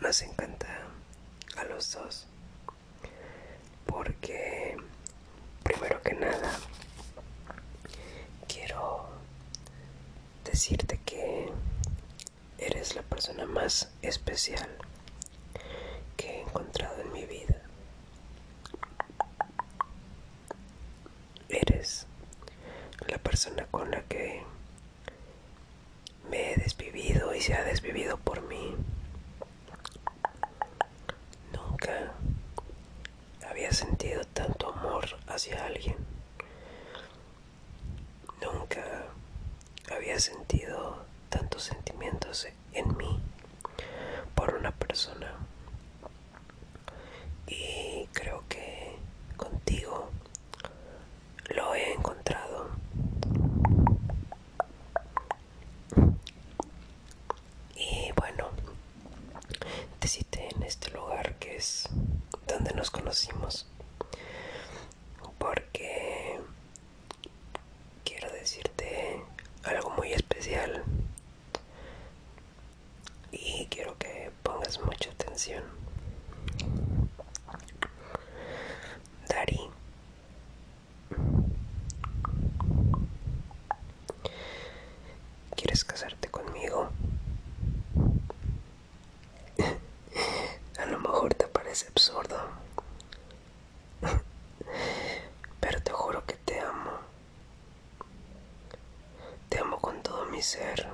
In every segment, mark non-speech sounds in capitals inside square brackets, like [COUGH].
nos encanta a los dos. Porque primero que nada quiero decirte que eres la persona más especial que he encontrado en mi vida. Eres la persona con la que me he desvivido y se ha desvivido hacia alguien. Nunca había sentido tantos sentimientos en mí por una persona. Y creo que contigo lo he encontrado. Y bueno, te cité en este lugar que es donde nos conocimos. Porque quiero decirte algo muy especial. Y quiero que pongas mucha atención. Dari. ¿Quieres casarte conmigo? [LAUGHS] A lo mejor te parece absurdo. [LAUGHS] Pero te juro que te amo. Te amo con todo mi ser.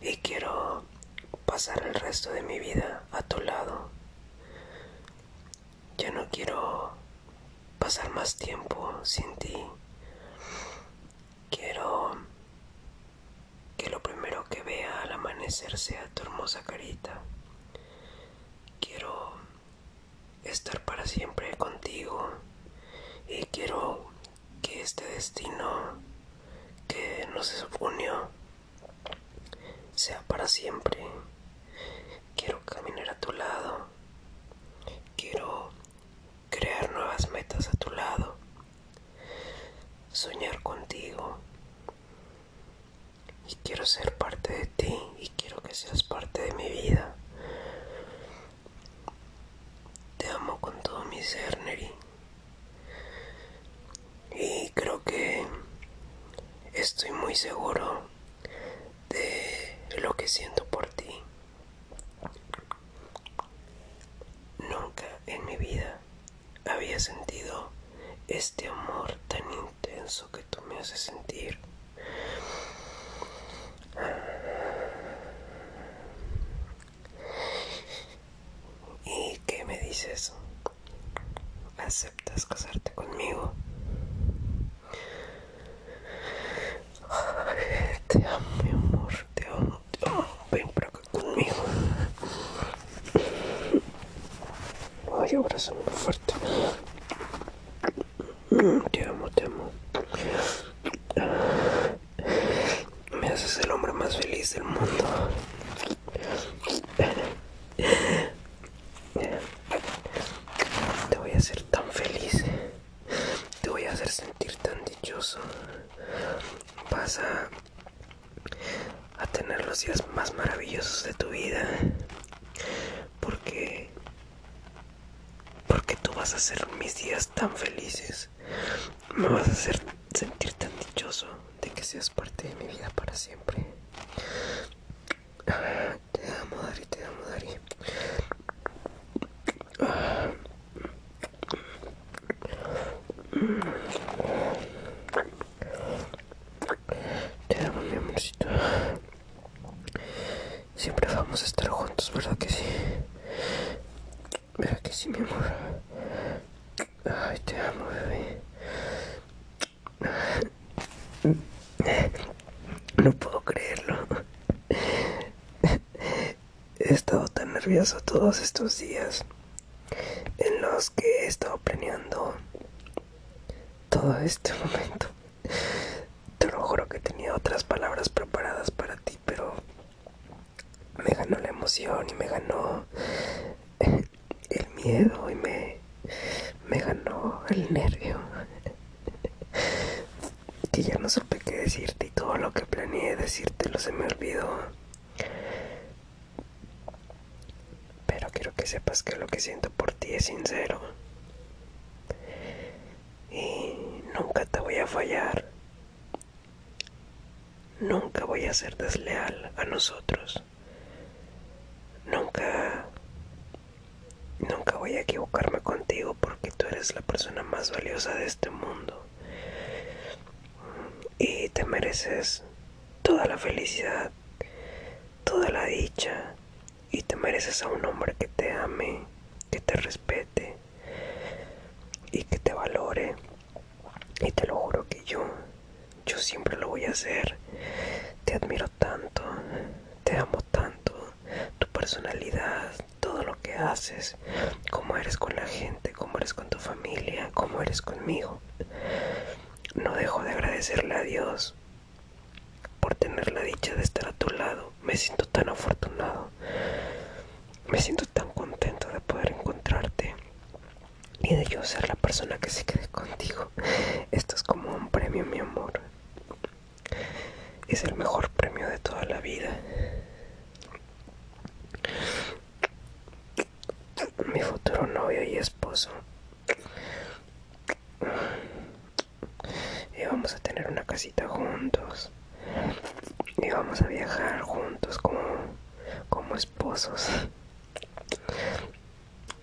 Y quiero pasar el resto de mi vida a tu lado. Ya no quiero pasar más tiempo sin ti. Quiero que lo primero que vea al amanecer sea tu hermosa carita. Quiero estar para siempre contigo y quiero que este destino que nos unió sea para siempre. Quiero caminar a tu lado. Quiero crear nuevas metas a tu lado. Soñar contigo. Y quiero ser parte de ti y quiero que seas parte de mi vida. Te amo con todo mi ser, Neri. Y creo que estoy muy seguro de lo que siento por ti. Nunca en mi vida había sentido este amor tan intenso que tú me haces sentir. ¿Y qué me dices? ¿Aceptas casarte conmigo? Ay, te amo, mi amor, te amo, te amo. Ven para acá conmigo. Ay, abrázame fuerte. Mm, Te amo, te amo. El hombre más feliz del mundo. Te voy a hacer tan feliz. Te voy a hacer sentir tan dichoso. Vas a, a tener los días más maravillosos de tu vida. Porque porque tú vas a hacer mis días tan felices. Me vas a hacer sentir tan dichoso de que seas parte de mi vida para siempre. Te amo, Dari, te amo, Dari. Te amo, mi amorcito. Siempre vamos a estar juntos, ¿verdad que sí? ¿Verdad que sí, mi amor? Ay, te amo, bebé. No puedo creerlo. He estado tan nervioso todos estos días en los que he estado planeando todo este [LAUGHS] momento. Te lo juro que tenía otras palabras preparadas para ti, pero me ganó la emoción y me ganó el miedo y me, me ganó el nervio. Que ya no supe qué decirte y todo lo que planeé decírtelo se me olvidó. Pero quiero sepas que lo que siento por ti es sincero. Y nunca te voy a fallar. nunca voy a ser desleal a nosotros. Nunca, nunca voy a equivocarme contigo porque tú eres la persona más valiosa de este mundo. Y te mereces toda la felicidad, toda la dicha. Y te mereces a un hombre que te ame, que te respete y que te valore. Y te lo juro que yo, yo siempre lo voy a hacer. Te admiro tanto, te amo tanto, tu personalidad, todo lo que haces, cómo eres con la gente, cómo eres con tu familia, cómo eres conmigo. No dejo de agradecerle a Dios por tener la dicha de estar a tu lado. Me siento tan afortunado. Me siento tan contento de poder encontrarte y de yo ser la persona que se quede contigo. Esto es como un premio, mi amor. Es el mejor premio de toda la vida. Mi futuro novio y esposo. Y vamos a tener una casita juntos. Y vamos a viajar juntos como, como esposos.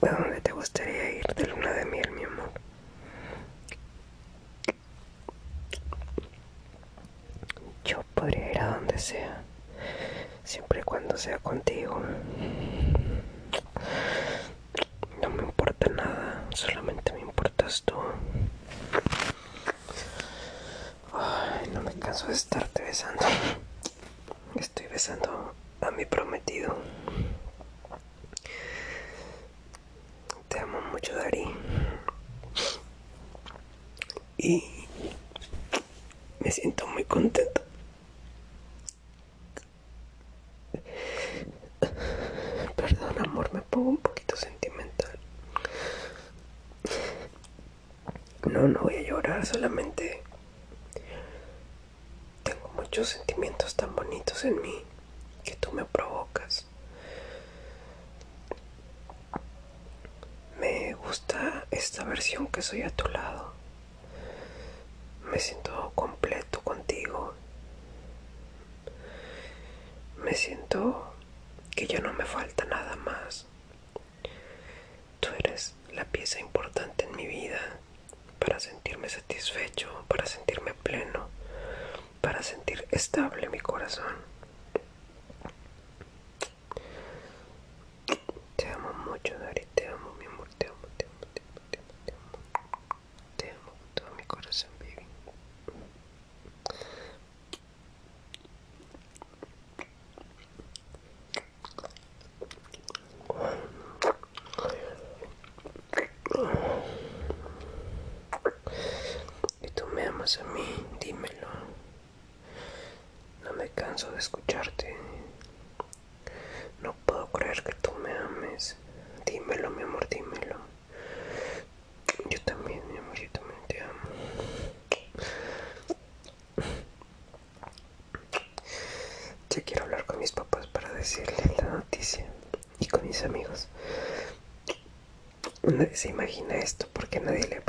¿A dónde te gustaría ir de luna de miel, mi amor? Yo podría ir a donde sea, siempre y cuando sea contigo. No me importa nada, solamente me importas tú. Canso de estarte besando. Estoy besando a mi prometido. Te amo mucho, Dari. Y me siento muy contento. Perdón, amor, me pongo un poquito sentimental. No, no voy a llorar, solamente muchos sentimientos tan bonitos en mí que tú me provocas. Me gusta esta versión que soy a tu lado. Me siento completo contigo. Me siento que ya no me falta nada más. Tú eres la pieza importante en mi vida para sentirme satisfecho, para sentirme pleno, para sentir estable mi corazón. Te amo mucho, Dari, te amo, mi amor, te amo, te amo, te amo, te amo, te amo. Te amo con todo mi corazón, baby. Y tú me amas a mí, dímelo. No me canso de No puedo creer que tú me ames. Dímelo, mi amor, dímelo. Yo también, mi amor, yo también te amo. Ya quiero hablar con mis papás para decirles la noticia y con mis amigos. Nadie se imagina esto porque nadie le